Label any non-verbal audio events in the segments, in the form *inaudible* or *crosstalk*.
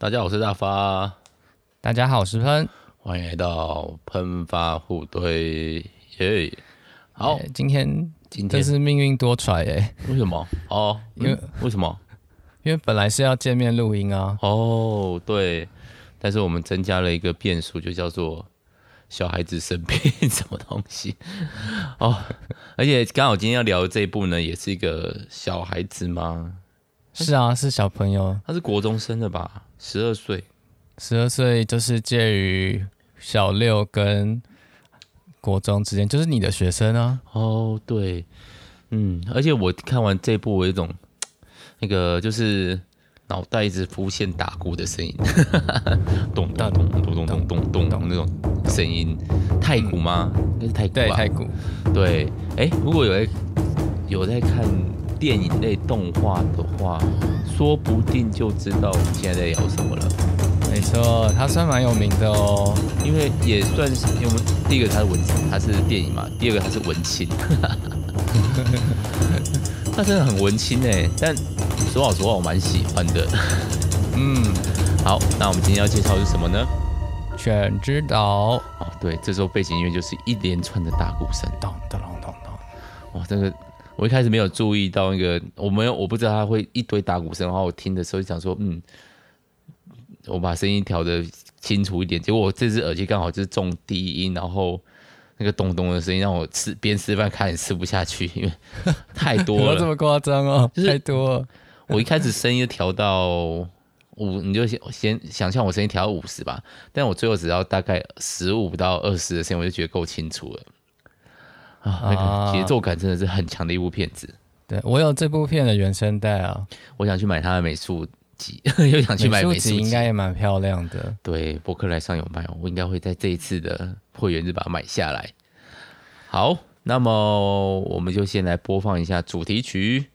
大家好，我是大发。大家好，我是喷。欢迎来到喷发互怼耶。好今天今天是命运多舛哎。为什么？哦，因为、嗯、为什么？因为本来是要见面录音啊。哦，对。但是我们增加了一个变数，就叫做小孩子生病 *laughs* 什么东西。哦，而且刚好今天要聊的这一部呢，也是一个小孩子吗？是啊，是小朋友。他是国中生的吧？十二岁，十二岁就是介于小六跟国中之间，就是你的学生啊。哦，对，嗯，而且我看完这部，我有一种那个就是脑袋一直浮现打鼓的声音，咚 *laughs* 咚咚咚咚咚咚咚咚那种声音，太鼓吗？应该是太鼓吧？对，太鼓。对，哎，如果有在有在看。电影类动画的话，说不定就知道我们现在在聊什么了。没错，它算蛮有名的哦，因为也算是，因为我们第一个它是文，它是电影嘛，第二个它是文青，*laughs* 它真的很文青哎。但说老实话，我蛮喜欢的。嗯，好，那我们今天要介绍的是什么呢？犬之岛。哦，对，这时候背景音乐就是一连串的大鼓声，咚咚咚咚。哇，这个。我一开始没有注意到那个，我没有，我不知道他会一堆打鼓声，然后我听的时候就想说，嗯，我把声音调的清楚一点。结果我这只耳机刚好就是重低音，然后那个咚咚的声音让我吃边吃饭看也吃不下去，因为太多了。*laughs* 这么夸张哦？太多了。我一开始声音调到五，你就先先想象我声音调到五十吧，但我最后只要大概十五到二十的声音，我就觉得够清楚了。啊，那个节奏感真的是很强的一部片子。对，我有这部片的原声带啊，我想去买它的美术集，*laughs* 又想去买美术集，应该也蛮漂亮的。对，博客来上有卖，我应该会在这一次的会员日把它买下来。好，那么我们就先来播放一下主题曲。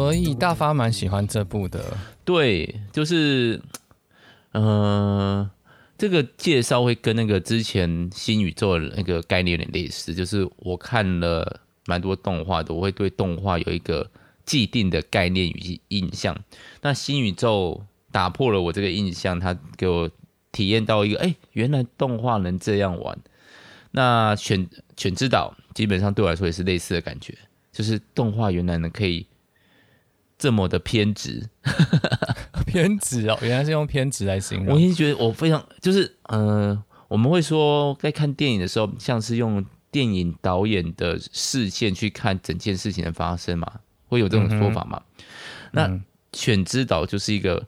所以大发蛮喜欢这部的。对，就是，嗯、这个介绍会跟那个之前新宇宙的那个概念有点类似。就是我看了蛮多动画的，我会对动画有一个既定的概念与印象。那新宇宙打破了我这个印象，他给我体验到一个，哎，原来动画能这样玩。那犬犬之岛基本上对我来说也是类似的感觉，就是动画原来呢可以。这么的偏执，*laughs* 偏执哦，原来是用偏执来形容。我已经觉得我非常就是，呃，我们会说在看电影的时候，像是用电影导演的视线去看整件事情的发生嘛，会有这种说法嘛？嗯、那《犬之岛》就是一个。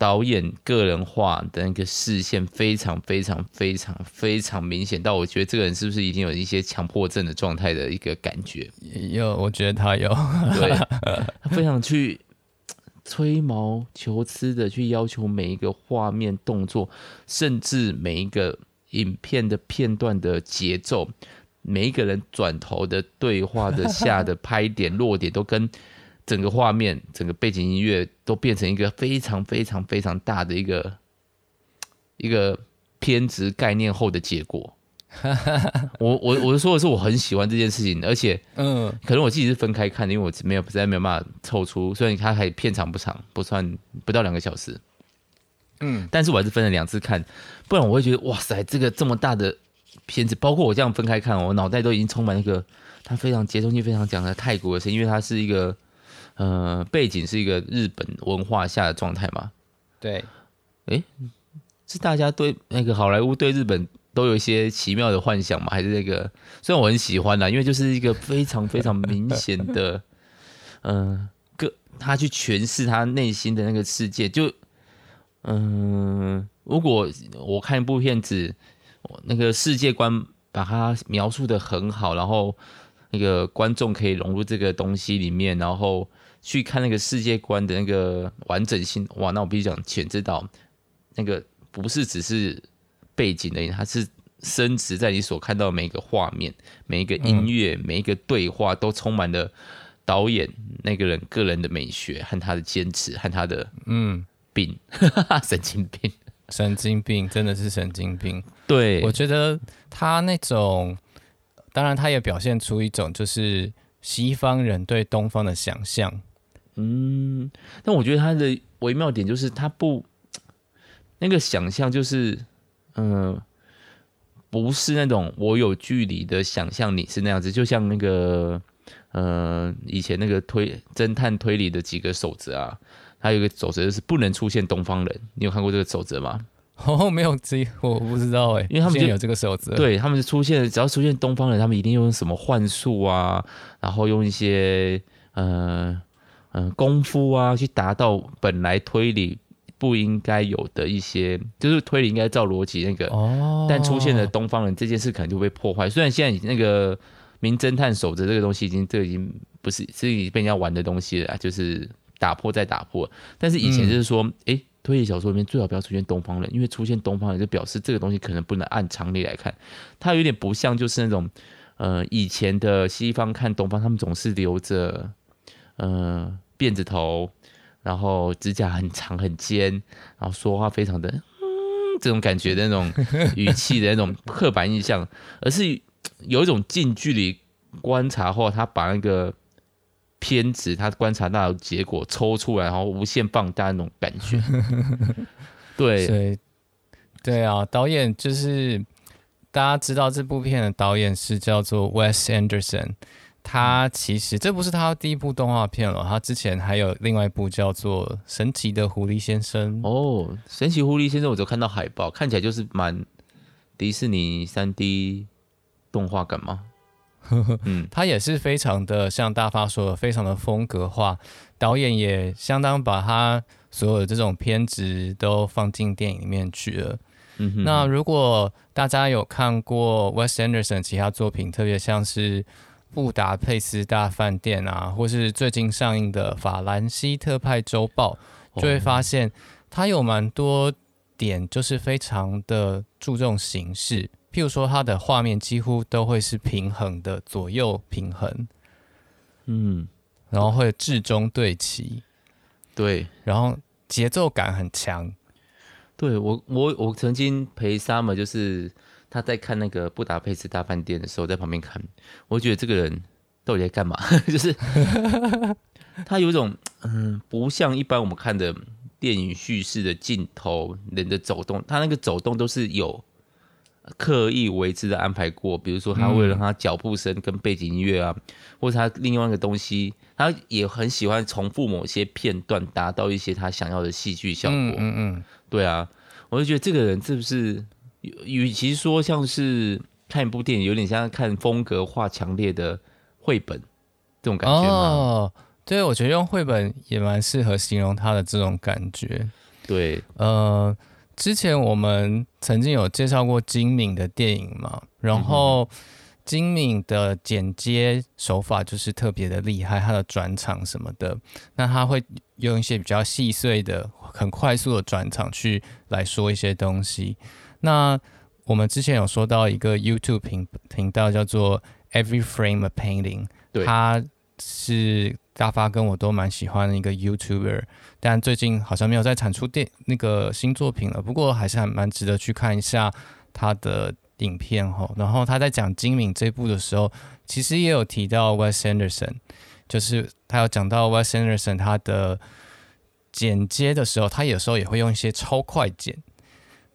导演个人化的那个视线非常非常非常非常明显，到我觉得这个人是不是已经有一些强迫症的状态的一个感觉？有，我觉得他有，对，*laughs* 他非常去吹毛求疵的去要求每一个画面动作，甚至每一个影片的片段的节奏，每一个人转头的对话的下的拍点落点都跟。整个画面、整个背景音乐都变成一个非常非常非常大的一个一个偏执概念后的结果。*laughs* 我我我是说的是，我很喜欢这件事情，而且嗯，可能我自己是分开看的，因为我没有实在没有办法凑出，虽然它还片长不长，不算不到两个小时，嗯，但是我还是分了两次看，不然我会觉得哇塞，这个这么大的片子，包括我这样分开看，我脑袋都已经充满那个它非常节奏性非常强的泰国的声音，因为它是一个。呃，背景是一个日本文化下的状态嘛？对，诶，是大家对那个好莱坞对日本都有一些奇妙的幻想吗？还是那个？虽然我很喜欢啦，因为就是一个非常非常明显的，*laughs* 呃，个他去诠释他内心的那个世界。就，嗯、呃，如果我看一部片子，那个世界观把它描述的很好，然后那个观众可以融入这个东西里面，然后。去看那个世界观的那个完整性，哇！那我必须讲，犬之岛那个不是只是背景的，它是深植在你所看到的每一个画面、每一个音乐、嗯、每一个对话，都充满了导演那个人个人的美学和他的坚持和他的嗯病，*laughs* 神经病，神经病，真的是神经病。对，我觉得他那种当然，他也表现出一种就是西方人对东方的想象。嗯，但我觉得他的微妙点就是他不那个想象，就是嗯、呃，不是那种我有距离的想象你是那样子，就像那个呃以前那个推侦探推理的几个守则啊，还有一个守则就是不能出现东方人，你有看过这个守则吗？*laughs* 哦，没有这，我不知道哎，因为他们就有这个守则，对他们是出现，只要出现东方人，他们一定用什么幻术啊，然后用一些呃呃功夫啊，去达到本来推理不应该有的一些，就是推理应该照逻辑那个，哦，但出现了东方人这件事可能就被破坏。虽然现在那个名侦探守则这个东西已经，这已经不是是已经被人家玩的东西了，就是打破再打破，但是以前就是说，哎、嗯。推理小说里面最好不要出现东方人，因为出现东方人就表示这个东西可能不能按常理来看，它有点不像就是那种呃以前的西方看东方，他们总是留着呃辫子头，然后指甲很长很尖，然后说话非常的嗯这种感觉的那种语气的那种刻板印象，而是有一种近距离观察后，他把那个。片子，他观察到的结果抽出来，然后无限放大那种感觉。*laughs* 对，对，对啊，导演就是大家知道这部片的导演是叫做 Wes Anderson，他其实这不是他第一部动画片了，他之前还有另外一部叫做《神奇的狐狸先生》。哦，《神奇狐狸先生》，我就看到海报，看起来就是蛮迪士尼三 D 动画感吗？*laughs* 嗯，他也是非常的像大发说的，非常的风格化。导演也相当把他所有的这种偏执都放进电影里面去了。嗯，那如果大家有看过 Wes Anderson 其他作品，特别像是《布达佩斯大饭店》啊，或是最近上映的《法兰西特派周报》，就会发现它有蛮多点，就是非常的注重形式。譬如说，它的画面几乎都会是平衡的，左右平衡，嗯，然后会置中对齐，对，然后节奏感很强。对，我，我我曾经陪 Summer，就是他在看那个《布达佩斯大饭店》的时候，在旁边看，我觉得这个人到底在干嘛？*laughs* 就是他有一种嗯，不像一般我们看的电影叙事的镜头，人的走动，他那个走动都是有。刻意为之的安排过，比如说他为了他脚步声跟背景音乐啊，嗯、或者他另外一个东西，他也很喜欢重复某些片段，达到一些他想要的戏剧效果。嗯嗯，嗯对啊，我就觉得这个人是不是，与其说像是看一部电影，有点像看风格化强烈的绘本这种感觉吗？哦，对，我觉得用绘本也蛮适合形容它的这种感觉。对，呃。之前我们曾经有介绍过金敏的电影嘛，然后金敏的剪接手法就是特别的厉害，他的转场什么的，那他会用一些比较细碎的、很快速的转场去来说一些东西。那我们之前有说到一个 YouTube 频频道叫做 Every Frame a Painting，对，他是大发跟我都蛮喜欢的一个 YouTuber。但最近好像没有再产出电那个新作品了，不过还是还蛮值得去看一下他的影片哈。然后他在讲《精敏》这部的时候，其实也有提到 Wes Anderson，就是他有讲到 Wes Anderson 他的剪接的时候，他有时候也会用一些超快剪，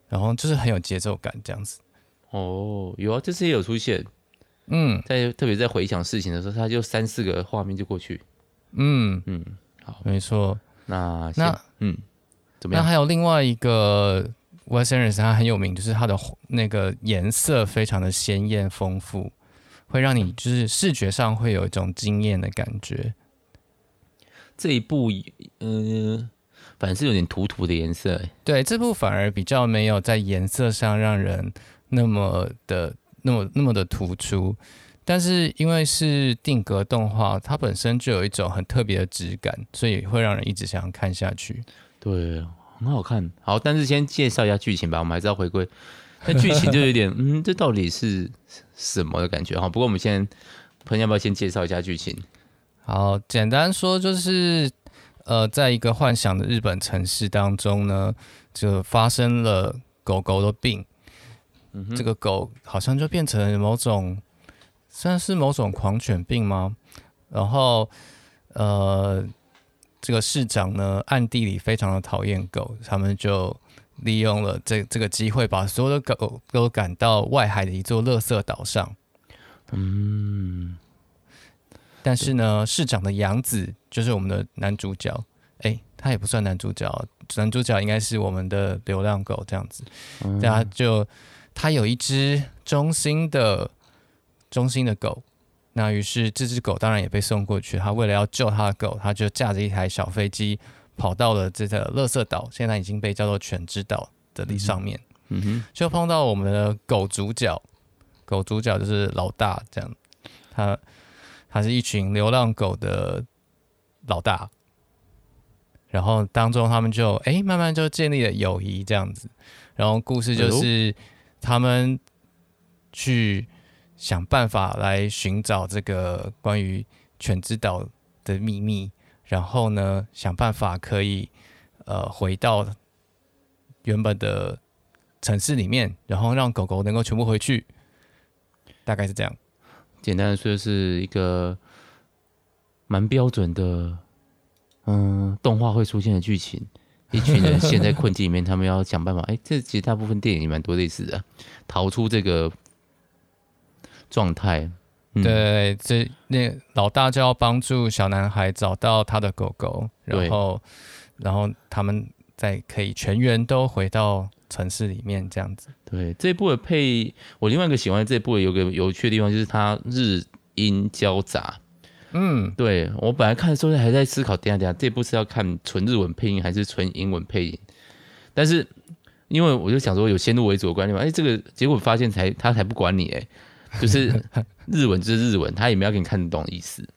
然后就是很有节奏感这样子。哦，有啊，这次也有出现，嗯，在特别在回想事情的时候，他就三四个画面就过去。嗯嗯，好，没错。那那嗯，怎么样？那还有另外一个 Wes Anderson，他很有名，就是他的那个颜色非常的鲜艳丰富，会让你就是视觉上会有一种惊艳的感觉。这一部，嗯、呃，反正是有点土土的颜色。对，这部反而比较没有在颜色上让人那么的那么那么的突出。但是因为是定格动画，它本身就有一种很特别的质感，所以会让人一直想要看下去。对，很好看。好，但是先介绍一下剧情吧，我们还是要回归。那剧情就有点，*laughs* 嗯，这到底是什么的感觉哈？不过我们先，朋友要不要先介绍一下剧情？好，简单说就是，呃，在一个幻想的日本城市当中呢，就发生了狗狗的病。嗯，这个狗好像就变成某种。算是某种狂犬病吗？然后呃，这个市长呢，暗地里非常的讨厌狗，他们就利用了这这个机会，把所有的狗都赶到外海的一座垃圾岛上。嗯。但是呢，市长的养子就是我们的男主角，哎，他也不算男主角，男主角应该是我们的流浪狗这样子。嗯、他就他有一只忠心的忠心的狗，那于是这只狗当然也被送过去。他为了要救他的狗，他就驾着一台小飞机跑到了这个乐色岛，现在已经被叫做犬之岛的地上面。嗯哼，就碰到我们的狗主角，狗主角就是老大这样，他。他是一群流浪狗的老大，然后当中他们就哎、欸、慢慢就建立了友谊这样子，然后故事就是他们去想办法来寻找这个关于犬之岛的秘密，然后呢想办法可以呃回到原本的城市里面，然后让狗狗能够全部回去，大概是这样。简单的说，是一个蛮标准的，嗯，动画会出现的剧情。一群人陷在困境里面，他们要想办法。哎、欸，这其实大部分电影也蛮多类似的，逃出这个状态。嗯、对，这那老大就要帮助小男孩找到他的狗狗，然后，然后他们再可以全员都回到。城市里面这样子，对这一部的配，我另外一个喜欢这一部有个有趣的地方，就是它日英交杂。嗯，对我本来看的时候还在思考，等下等下这一部是要看纯日文配音还是纯英文配音？但是因为我就想说有先入为主的观念嘛，哎，这个结果发现才他才不管你哎，就是日文就是日文，他也没有给你看得懂的意思，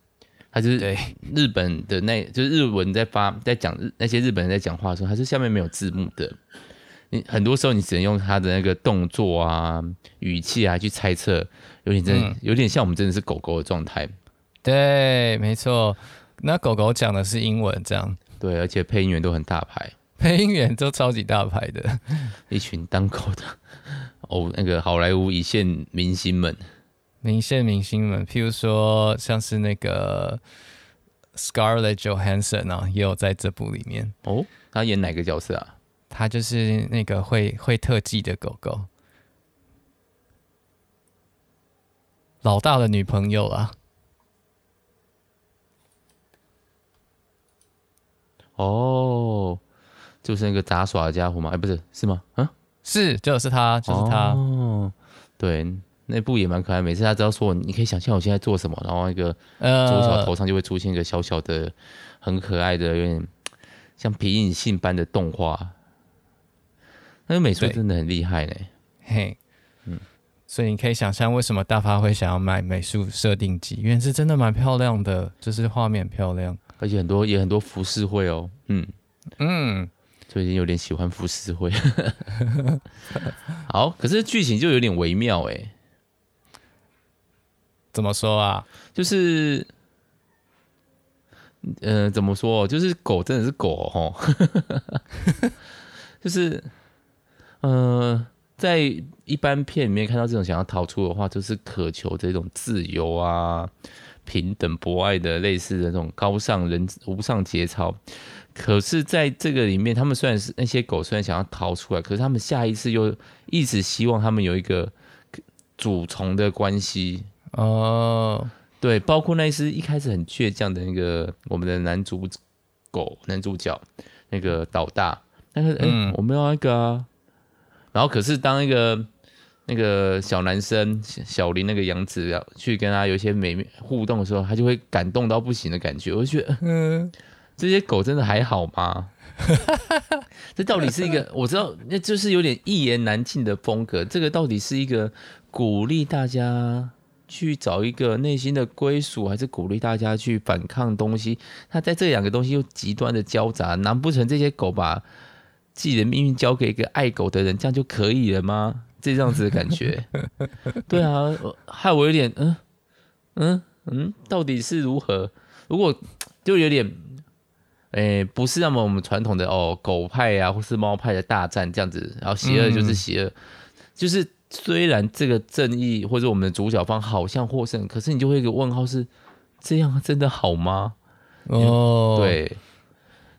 他就是日本的那，就是日文在发在讲那些日本人在讲话的时候，他是下面没有字幕的。你很多时候你只能用他的那个动作啊、语气啊去猜测，有点真，有点像我们真的是狗狗的状态。对，没错。那狗狗讲的是英文，这样。对，而且配音员都很大牌，配音员都超级大牌的，一群当狗的哦，那个好莱坞一线明星们，一线明星们，譬如说像是那个 Scarlett Johansson 啊，也有在这部里面。哦，他演哪个角色啊？他就是那个会会特技的狗狗，老大的女朋友啊。哦，就是那个杂耍的家伙吗？哎，不是，是吗？嗯，是，就是他，就是他。哦，对，那部也蛮可爱。每次他只要说，你可以想象我现在做什么，然后那个左小头上就会出现一个小小的、很可爱的、有点像皮影戏般的动画。那个美术真的很厉害嘞，嘿，嗯，所以你可以想象为什么大发会想要买美术设定集，因为是真的蛮漂亮的，就是画面漂亮，而且很多也很多浮世绘哦，嗯。嗯，最近有点喜欢浮世绘，*laughs* 好，可是剧情就有点微妙哎，怎么说啊？就是，嗯、呃，怎么说？就是狗真的是狗哦，*laughs* 就是。呃，在一般片里面看到这种想要逃出的话，就是渴求这种自由啊、平等博爱的类似的这种高尚人无上节操。可是，在这个里面，他们虽然是那些狗，虽然想要逃出来，可是他们下意识又一直希望他们有一个主从的关系哦。对，包括那只一开始很倔强的那个我们的男主狗男主角那个老大，但是哎，我们要那个啊。然后，可是当一个那个小男生小林那个杨子要去跟他有一些美互动的时候，他就会感动到不行的感觉。我就觉得，嗯，这些狗真的还好吗？*laughs* 这到底是一个我知道，那就是有点一言难尽的风格。这个到底是一个鼓励大家去找一个内心的归属，还是鼓励大家去反抗东西？他在这两个东西又极端的交杂，难不成这些狗把？自己的命运交给一个爱狗的人，这样就可以了吗？这样子的感觉，*laughs* 对啊，害我有点嗯嗯嗯，到底是如何？如果就有点，诶、欸，不是那么我们传统的哦，狗派啊，或是猫派的大战这样子，然后邪恶就是邪恶，嗯、就是虽然这个正义或者我们的主角方好像获胜，可是你就会有一个问号是：这样真的好吗？哦，对，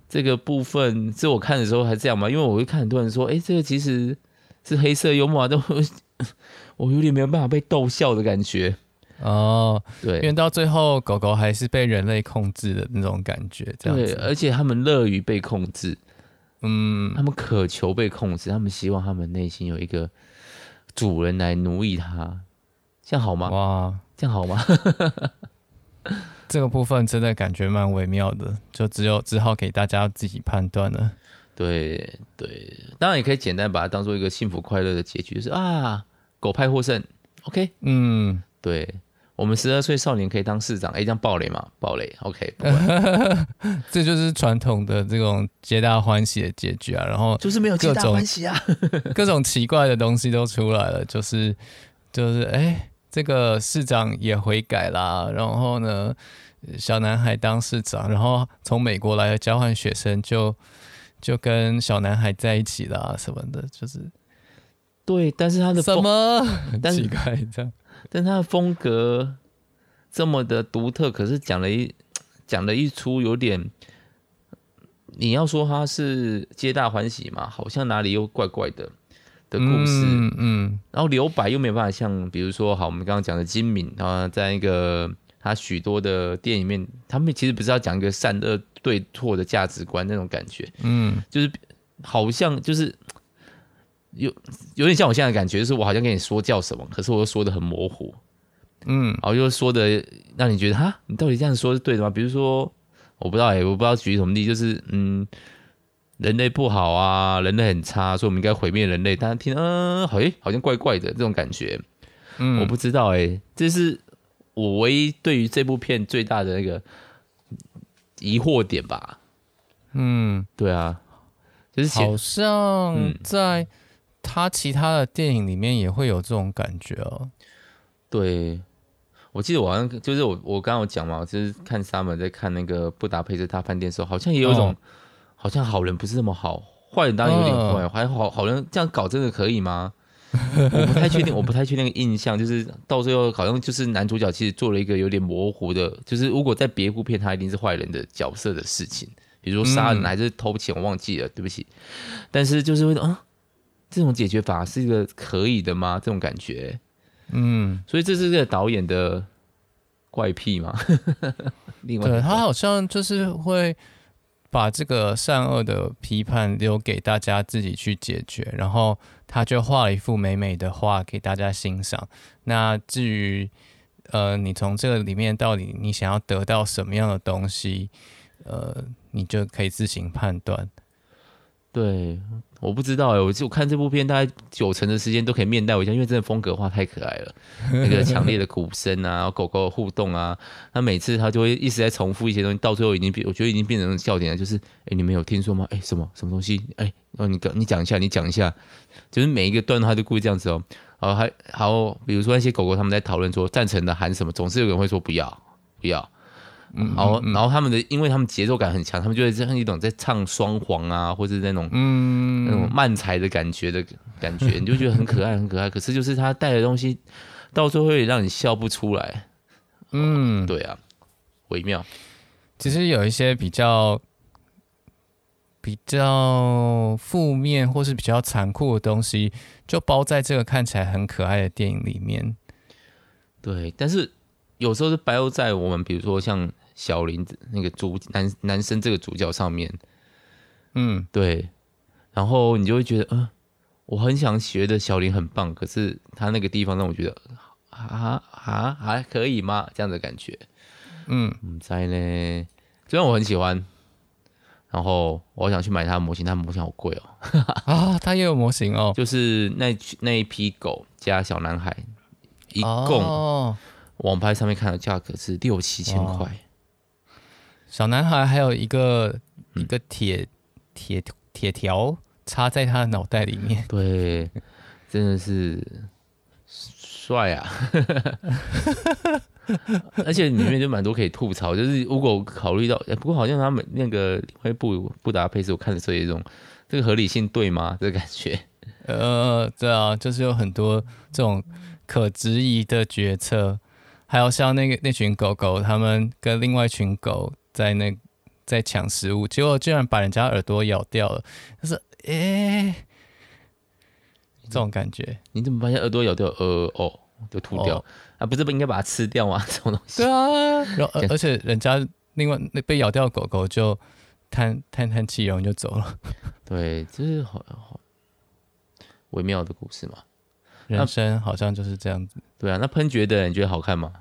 这个部分是我看的时候还这样吗？因为我会看很多人说，哎，这个其实是黑色幽默啊，都 *laughs* 我有点没有办法被逗笑的感觉。哦，对，因为到最后狗狗还是被人类控制的那种感觉，这样子。对，而且他们乐于被控制，嗯，他们渴求被控制，他们希望他们内心有一个主人来奴役他，这样好吗？哇，这样好吗？*laughs* 这个部分真的感觉蛮微妙的，就只有只好给大家自己判断了。对对，当然也可以简单把它当做一个幸福快乐的结局，就是啊，狗派获胜，OK，嗯，对。我们十二岁少年可以当市长，哎，这样暴雷嘛？暴雷，OK。*laughs* 这就是传统的这种皆大欢喜的结局啊，然后就是没有皆大欢喜啊，*laughs* 各种奇怪的东西都出来了，就是就是哎，这个市长也悔改啦，然后呢，小男孩当市长，然后从美国来的交换学生就就跟小男孩在一起啦，什么的，就是对，但是他的什么很 *laughs* 奇怪这样。但他的风格这么的独特，可是讲了一讲了一出有点，你要说他是皆大欢喜嘛，好像哪里又怪怪的的故事，嗯，嗯，然后留白又没办法像，比如说好，我们刚刚讲的金敏啊，在一个他许多的电影里面，他们其实不是要讲一个善恶对错的价值观那种感觉，嗯，就是好像就是。有有点像我现在的感觉，就是我好像跟你说叫什么，可是我又说的很模糊，嗯，然后又说的让你觉得哈，你到底这样说是对的吗？比如说，我不知道哎、欸，我不知道举什么例，就是嗯，人类不好啊，人类很差，所以我们应该毁灭人类。大家听，嗯，好，哎，好像怪怪的这种感觉，嗯，我不知道哎、欸，这是我唯一对于这部片最大的那个疑惑点吧，嗯，对啊，就是好像在。他其他的电影里面也会有这种感觉哦。对，我记得我好像就是我我刚刚有讲嘛，就是看 Summer 在看那个布达佩斯大饭店的时候，好像也有一种、哦、好像好人不是那么好，坏人当然有点坏，哦、还好好人这样搞真的可以吗？*laughs* 我不太确定，我不太确定那个印象，就是到最后好像就是男主角其实做了一个有点模糊的，就是如果在别部片他一定是坏人的角色的事情，比如说杀人还是偷钱，我忘记了，对不起。但是就是会啊。这种解决法是一个可以的吗？这种感觉，嗯，所以这是这个导演的怪癖嘛？*laughs* 另外，对，他好像就是会把这个善恶的批判留给大家自己去解决，然后他就画了一幅美美的画给大家欣赏。那至于呃，你从这个里面到底你想要得到什么样的东西，呃，你就可以自行判断。对。我不知道哎、欸，我就看这部片，大概九成的时间都可以面带微笑，因为真的风格化太可爱了。那个强烈的鼓声啊，狗狗的互动啊，他每次他就会一直在重复一些东西，到最后已经变，我觉得已经变成笑点了。就是，哎、你们有听说吗？哎、什么什么东西？哎、欸，哦，你讲你讲一下，你讲一下，就是每一个段话都故意这样子哦。然后还好，比如说那些狗狗他们在讨论说赞成的喊什么，总是有人会说不要不要。嗯，然后，然后他们的，因为他们节奏感很强，他们就会像一种在唱双簧啊，或者那种，嗯，那种慢才的感觉的感觉，你就觉得很可爱，很可爱。可是就是他带的东西，到最后会让你笑不出来。嗯，对啊，微妙。其实有一些比较比较负面或是比较残酷的东西，就包在这个看起来很可爱的电影里面。对，但是有时候是包在我们，比如说像。小林子那个主男男生这个主角上面，嗯，对，然后你就会觉得，嗯、呃，我很想学的小林很棒，可是他那个地方让我觉得，啊啊还可以吗？这样的感觉，嗯，在呢，虽然我很喜欢，然后我想去买他的模型，他的模型好贵哦，*laughs* 啊，他也有模型哦，就是那那一批狗加小男孩，一共、哦、网拍上面看的价格是六七千块。哦小男孩还有一个一个铁铁铁条插在他的脑袋里面，*laughs* 对，真的是帅啊！*laughs* 而且里面就蛮多可以吐槽，就是如果考虑到，不过好像他们那个另外一部布达佩斯，我看的时候有一种这个合理性对吗？这个感觉，呃，对啊，就是有很多这种可质疑的决策，还有像那个那群狗狗，他们跟另外一群狗在那在抢食物，结果居然把人家耳朵咬掉了，就是诶、欸，这种感觉，你怎么发现耳朵咬掉？呃，哦，就吐掉、哦、啊？不是不应该把它吃掉吗？这种东西。对啊，然后 *laughs* 而且人家另外那被咬掉的狗狗就叹叹叹气，然后就走了。对，就是好好。微妙的故事嘛，人生好像就是这样子。对啊，那喷觉的你觉得好看吗？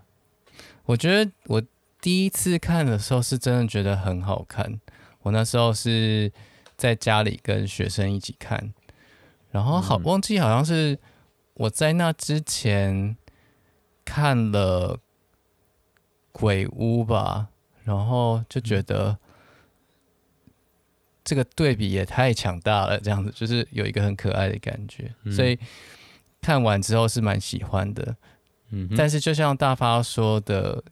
我觉得我第一次看的时候是真的觉得很好看。我那时候是在家里跟学生一起看，然后好忘记好像是我在那之前看了鬼屋吧，然后就觉得。这个对比也太强大了，这样子就是有一个很可爱的感觉，嗯、所以看完之后是蛮喜欢的。嗯，但是就像大发说的，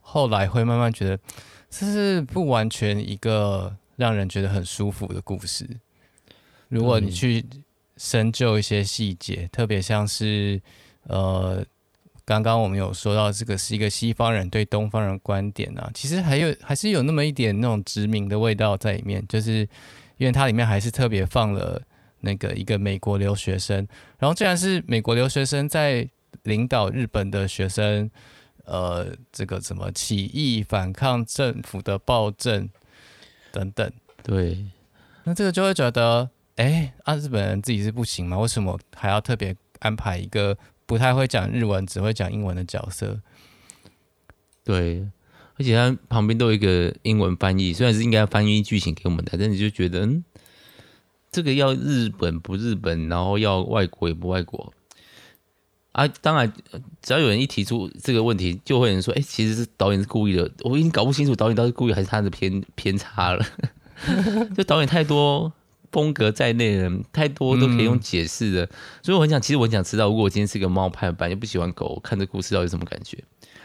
后来会慢慢觉得这是不完全一个让人觉得很舒服的故事。如果你去深究一些细节，特别像是呃。刚刚我们有说到，这个是一个西方人对东方人观点啊，其实还有还是有那么一点那种殖民的味道在里面，就是因为它里面还是特别放了那个一个美国留学生，然后既然是美国留学生在领导日本的学生，呃，这个怎么起义反抗政府的暴政等等，对，那这个就会觉得，哎，啊，日本人自己是不行吗？为什么还要特别安排一个？不太会讲日文，只会讲英文的角色，对，而且他旁边都有一个英文翻译，虽然是应该翻译剧情给我们的，但你就觉得，嗯，这个要日本不日本，然后要外国也不外国啊。当然，只要有人一提出这个问题，就会有人说，哎，其实是导演是故意的。我已经搞不清楚导演到底是故意还是他的偏 *laughs* 偏差了，*laughs* 就导演太多。风格在内的人太多都可以用解释的，所以我很想，其实我很想知道，如果我今天是一个猫派版，又不喜欢狗，看这故事到底什么感觉？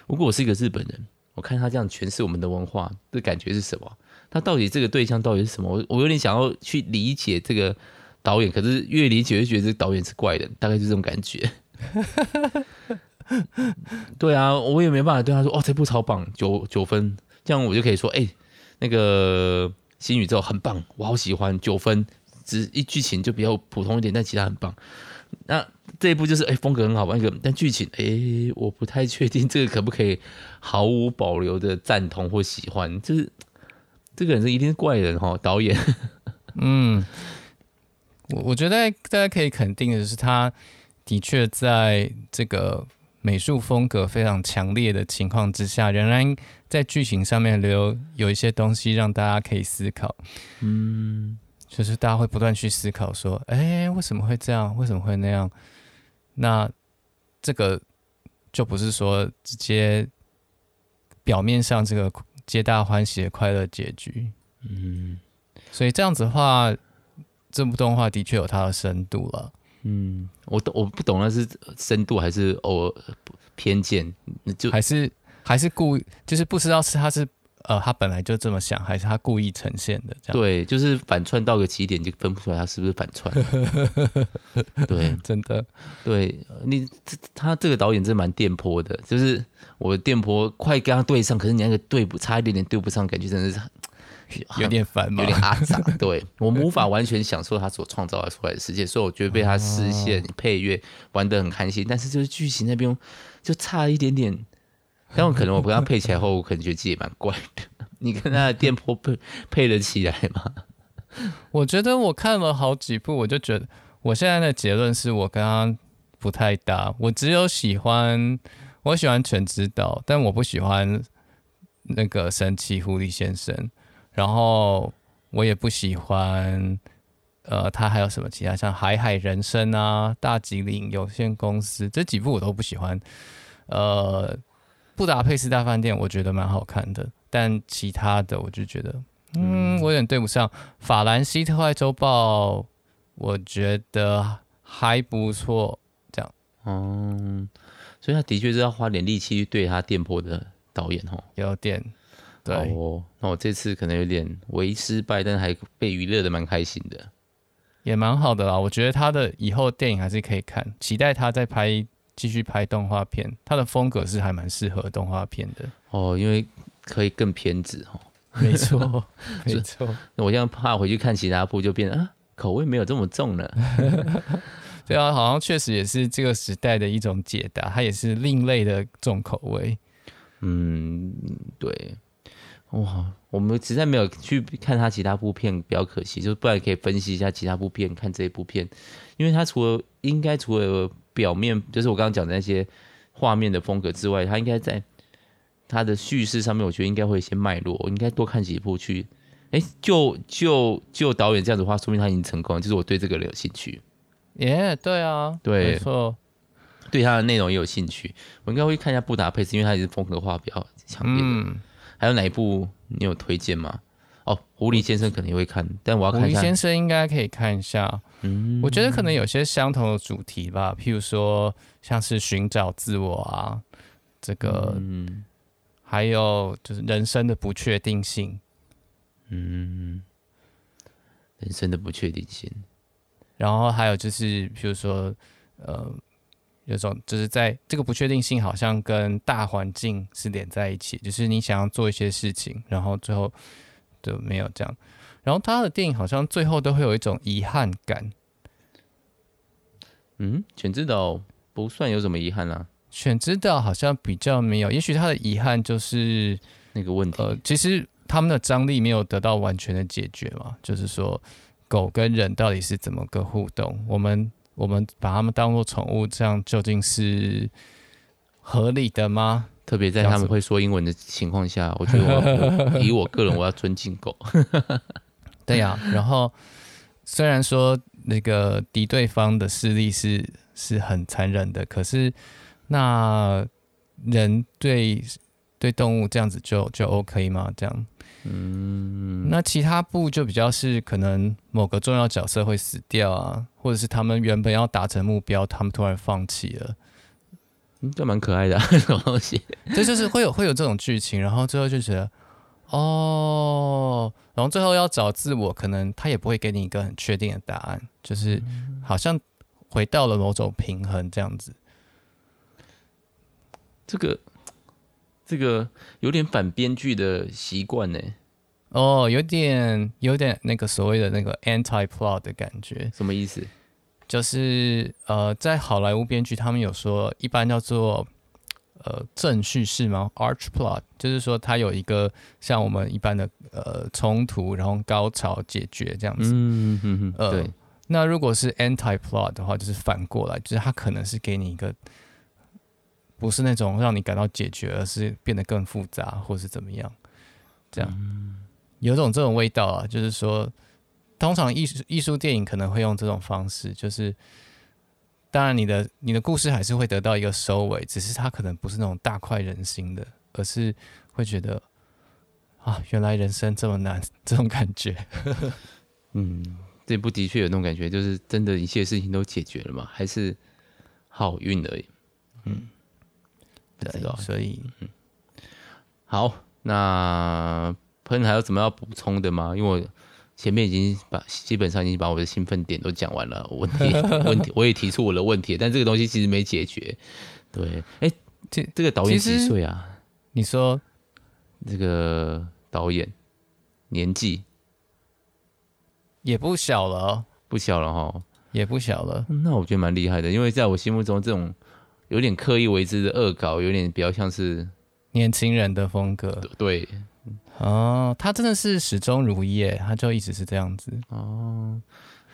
如果我是一个日本人，我看他这样诠释我们的文化的感觉是什么？他到底这个对象到底是什么？我我有点想要去理解这个导演，可是越理解越觉得这个导演是怪人，大概就这种感觉。*laughs* 对啊，我也没办法对他说，哦，这部超棒，九九分，这样我就可以说，哎、那个。新宇宙很棒，我好喜欢，九分，只一剧情就比较普通一点，但其他很棒。那这一部就是哎、欸、风格很好吧，一个但剧情哎、我不太确定这个可不可以毫无保留的赞同或喜欢，就是这个人是一定是怪人哈，导演。*laughs* 嗯，我我觉得大家可以肯定的是，他的确在这个。美术风格非常强烈的情况之下，仍然在剧情上面留有一些东西让大家可以思考。嗯，就是大家会不断去思考说，哎、欸，为什么会这样？为什么会那样？那这个就不是说直接表面上这个皆大欢喜的快乐结局。嗯，所以这样子的话，这部动画的确有它的深度了。嗯，我懂，我不懂那是深度还是偶尔偏见，就还是还是故意，就是不知道是他是呃他本来就这么想，还是他故意呈现的这样。对，就是反串到个起点就分不出来他是不是反串。*laughs* 对，真的，对你他这个导演真的蛮电波的，就是我的电波快跟他对上，可是你那个对不差一点点对不上，感觉真的是。有点烦吗？有点阿杂，*laughs* 对我们无法完全享受他所创造出来的世界，所以我觉得被他视线配乐玩得很开心。但是就是剧情那边就差一点点，但我可能我跟他配起来后，我可能觉得自己也蛮怪的。*laughs* 你跟他的电波配配得起来吗？*laughs* 我觉得我看了好几部，我就觉得我现在的结论是我跟他不太搭。我只有喜欢我喜欢全知道，但我不喜欢那个神奇狐狸先生。然后我也不喜欢，呃，他还有什么其他像《海海人生》啊，《大吉岭有限公司》这几部我都不喜欢。呃，《布达佩斯大饭店》我觉得蛮好看的，但其他的我就觉得，嗯，我有点对不上。《法兰西特派周报》我觉得还不错，这样。嗯，所以他的确是要花点力气去对他电波的导演哦，有点。对哦，那我这次可能有点为失败，但是还被娱乐的蛮开心的。也蛮好的啦。我觉得他的以后电影还是可以看，期待他再拍继续拍动画片。他的风格是还蛮适合动画片的哦，因为可以更偏执哦。没错，*laughs* 没错。那我现在怕回去看其他部就变啊，口味没有这么重了。*laughs* 对啊，好像确实也是这个时代的一种解答，它也是另类的重口味。嗯，对。哇，我们实在没有去看他其他部片，比较可惜。就是不然可以分析一下其他部片，看这一部片，因为他除了应该除了表面，就是我刚刚讲的那些画面的风格之外，他应该在他的叙事上面，我觉得应该会有一些脉络。我应该多看几部去。哎，就就就导演这样子的话，说明他已经成功了。就是我对这个人有兴趣。耶，yeah, 对啊，对，没错，对他的内容也有兴趣。我应该会看一下布达佩斯，因为他也是风格化比较强烈的。嗯还有哪一部你有推荐吗？哦，狐狸先生肯定会看，但我要看一下。狐狸先生应该可以看一下。嗯，我觉得可能有些相同的主题吧，譬如说像是寻找自我啊，这个，嗯，还有就是人生的不确定性。嗯，人生的不确定性。然后还有就是，譬如说，呃。有种就是在这个不确定性，好像跟大环境是连在一起，就是你想要做一些事情，然后最后就没有这样。然后他的电影好像最后都会有一种遗憾感。嗯，犬之岛不算有什么遗憾啊。犬之岛好像比较没有，也许他的遗憾就是那个问题。呃，其实他们的张力没有得到完全的解决嘛，就是说狗跟人到底是怎么个互动？我们。我们把它们当做宠物，这样究竟是合理的吗？特别在他们会说英文的情况下，*laughs* 我觉得以我个人，我要尊敬狗。*laughs* 对呀、啊，然后虽然说那个敌对方的势力是是很残忍的，可是那人对对动物这样子就就 OK 吗？这样？嗯，那其他部就比较是可能某个重要角色会死掉啊，或者是他们原本要达成目标，他们突然放弃了，嗯，这蛮可爱的、啊、*laughs* 这种东西。这就是会有会有这种剧情，然后最后就觉得哦，然后最后要找自我，可能他也不会给你一个很确定的答案，就是好像回到了某种平衡这样子。这个。这个有点反编剧的习惯呢。哦，有点有点那个所谓的那个 anti plot 的感觉。什么意思？就是呃，在好莱坞编剧他们有说，一般叫做呃正叙事吗？arch plot，就是说它有一个像我们一般的呃冲突，然后高潮解决这样子。嗯嗯嗯。呃，对。那如果是 anti plot 的话，就是反过来，就是它可能是给你一个。不是那种让你感到解决，而是变得更复杂，或是怎么样？这样有种这种味道啊，就是说，通常艺术艺术电影可能会用这种方式，就是当然你的你的故事还是会得到一个收尾，只是它可能不是那种大快人心的，而是会觉得啊，原来人生这么难，这种感觉。嗯，这部的确有那种感觉，就是真的一切事情都解决了嘛？还是好运而已？嗯。对，所以嗯，好，那喷还有什么要补充的吗？因为我前面已经把基本上已经把我的兴奋点都讲完了，问题 *laughs* 问题我也提出我的问题，但这个东西其实没解决。对，哎，这这个导演几岁啊？你说这个导演年纪也不小了，不小了哈，也不小了。那我觉得蛮厉害的，因为在我心目中这种。有点刻意为之的恶搞，有点比较像是年轻人的风格。对，哦，他真的是始终如一，他就一直是这样子。哦，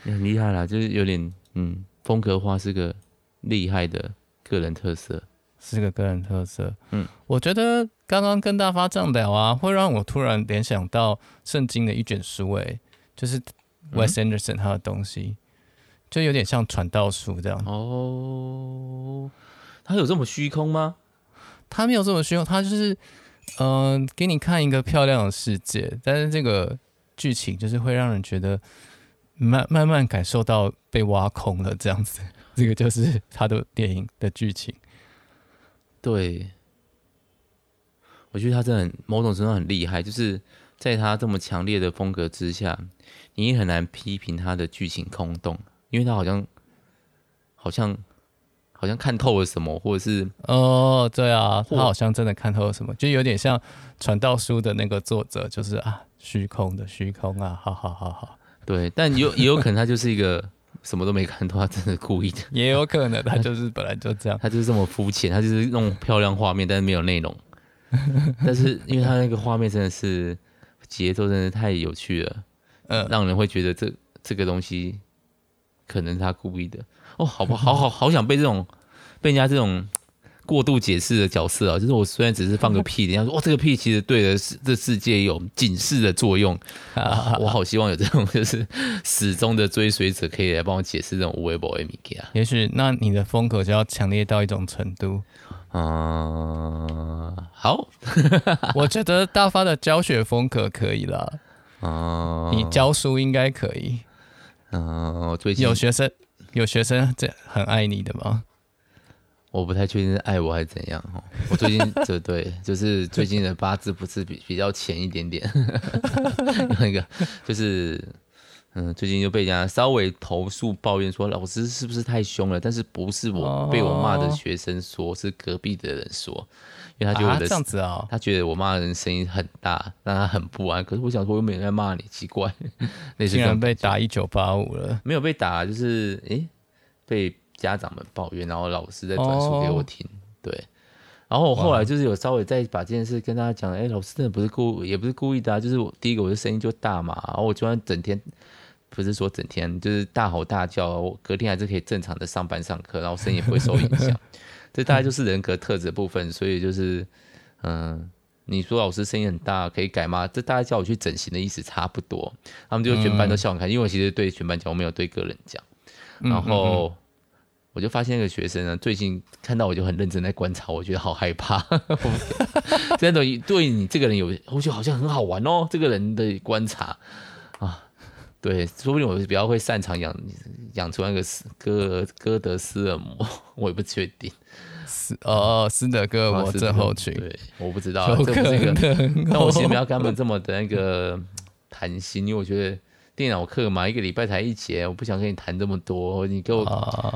很厉害啦，就是有点嗯，风格化是个厉害的个人特色，是个个人特色。嗯，我觉得刚刚跟大发这样聊啊，会让我突然联想到圣经的一卷书，哎，就是 Wes Anderson 他的东西，嗯、就有点像传道书这样。哦。他有这么虚空吗？他没有这么虚空，他就是，嗯、呃，给你看一个漂亮的世界，但是这个剧情就是会让人觉得慢慢慢感受到被挖空了这样子。*laughs* 这个就是他的电影的剧情。对，我觉得他真的很某种程度很厉害，就是在他这么强烈的风格之下，你也很难批评他的剧情空洞，因为他好像好像好像看透了什么，或者是哦，对啊，他好像真的看透了什么，就有点像传道书的那个作者，就是啊，虚空的虚空啊，好好好好，对，但有 *laughs* 也有可能他就是一个什么都没看透，他真的故意的，*laughs* 也有可能他就是本来就这样，他就是这么肤浅，他就是弄漂亮画面，但是没有内容。*laughs* 但是，因为他那个画面真的是节奏，真的太有趣了，嗯，让人会觉得这这个东西可能他故意的哦，好不好？好好好想被这种被人家这种过度解释的角色啊，就是我虽然只是放个屁，人家说哦，这个屁其实对的世这世界有警示的作用，我好希望有这种就是始终的追随者可以来帮我解释这种无微博的米啊。也许那你的风格就要强烈到一种程度。嗯，好，*laughs* 我觉得大发的教学风格可以了。哦、嗯，你教书应该可以。嗯，最近有学生有学生这很爱你的吗？我不太确定是爱我还是怎样。我最近这对，*laughs* 就是最近的八字不是比比较浅一点点，*laughs* 那个就是。嗯，最近就被人家稍微投诉抱怨说，老师是不是太凶了？但是不是我被我骂的学生说，哦、是隔壁的人说，因为他觉得我的、啊、这样子啊、哦，他觉得我骂人声音很大，让他很不安。可是我想说，我又没人在骂你，奇怪，*laughs* 那竟然被打一九八五了？没有被打，就是诶、欸，被家长们抱怨，然后老师在转述给我听。哦、对，然后我后来就是有稍微再把这件事跟大家讲，哎、欸，老师真的不是故，也不是故意的啊，就是我第一个我的声音就大嘛，然后我就算整天。不是说整天就是大吼大叫，我隔天还是可以正常的上班上课，然后声音也不会受影响。*laughs* 这大概就是人格特质的部分，所以就是，嗯，你说老师声音很大可以改吗？这大概叫我去整形的意思差不多。他们就全班都笑很开心，因为我其实对全班讲，我没有对个人讲。然后我就发现那个学生呢，最近看到我就很认真在观察，我觉得好害怕。*laughs* 真的对你这个人有，我觉得好像很好玩哦。这个人的观察啊。对，说不定我是比较会擅长养养出那个斯哥哥德斯尔摩，*laughs* 我也不确定。斯哦，斯德哥尔摩症候群，对，我不知道。这不是一个，*laughs* 但我其实没有跟他们这么的那个 *tsk* 谈心，因为我觉得电脑课嘛，一个礼拜才一节，我不想跟你谈这么多。你给我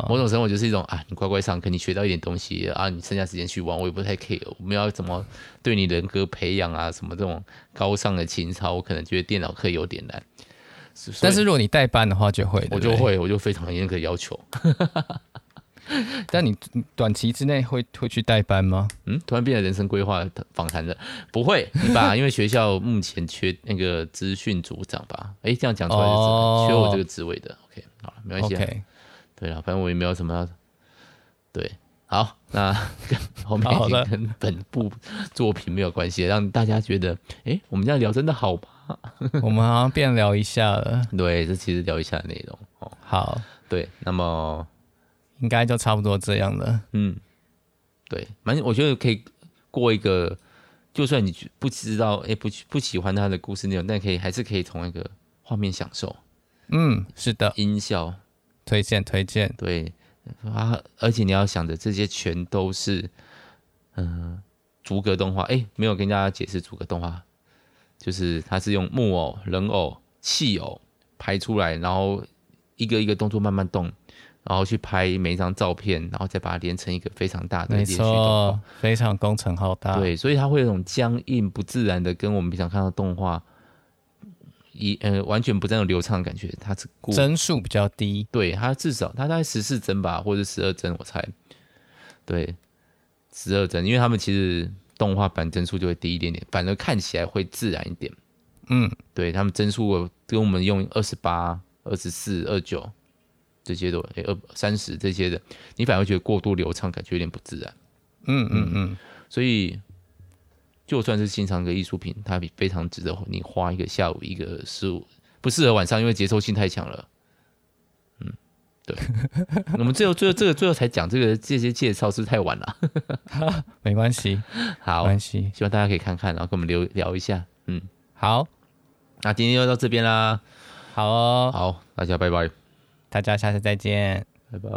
某种生活就是一种啊，你乖乖上课，你学到一点东西啊，你剩下时间去玩，我也不太 care。我们要怎么对你人格培养啊，什么这种高尚的情操，我可能觉得电脑课有点难。但是如果你代班的话，就会，我就会，我就非常严格要求。*laughs* 但你短期之内会会去代班吗？嗯，突然变成人生规划访谈的，不会吧？*laughs* 因为学校目前缺那个资讯组长吧？哎、欸，这样讲出来就是、哦、缺我这个职位的。OK，好了，没关系。对了，反正我也没有什么要。对，好，那 *laughs* 跟后面已经跟本部作品没有关系，让大家觉得，哎、欸，我们这样聊真的好吧？*laughs* 我们好像变聊一下了，对，这其实聊一下的内容哦。好，对，那么应该就差不多这样了。嗯，对，反正我觉得可以过一个，就算你不知道，哎，不不喜欢他的故事内容，但可以还是可以从那个画面享受。嗯，是的，音效推荐推荐，对啊，而且你要想着这些全都是嗯逐格动画，哎，没有跟大家解释逐格动画。就是它是用木偶、人偶、气偶拍出来，然后一个一个动作慢慢动，然后去拍每一张照片，然后再把它连成一个非常大的连续动画，非常工程浩大。对，所以它会有种僵硬、不自然的，跟我们平常看到动画一呃完全不这样流畅的感觉。它是帧数比较低，对，它至少它大概十四帧吧，或者十二帧，我猜。对，十二帧，因为他们其实。动画版帧数就会低一点点，反而看起来会自然一点。嗯，对，他们帧数跟我们用二十八、二十四、二九这些的，诶，二三十这些的，你反而会觉得过度流畅，感觉有点不自然。嗯嗯嗯，所以就算是欣赏一个艺术品，它非常值得你花一个下午、一个十五，不适合晚上，因为节奏性太强了。对，*laughs* 我们最后最后这个最后才讲这个这些介绍，是不是太晚了？*laughs* 没关系，*laughs* 好，没关系，希望大家可以看看，然后跟我们聊聊一下。嗯，好，那今天就到这边啦。好哦，好，大家拜拜，大家下次再见，拜拜。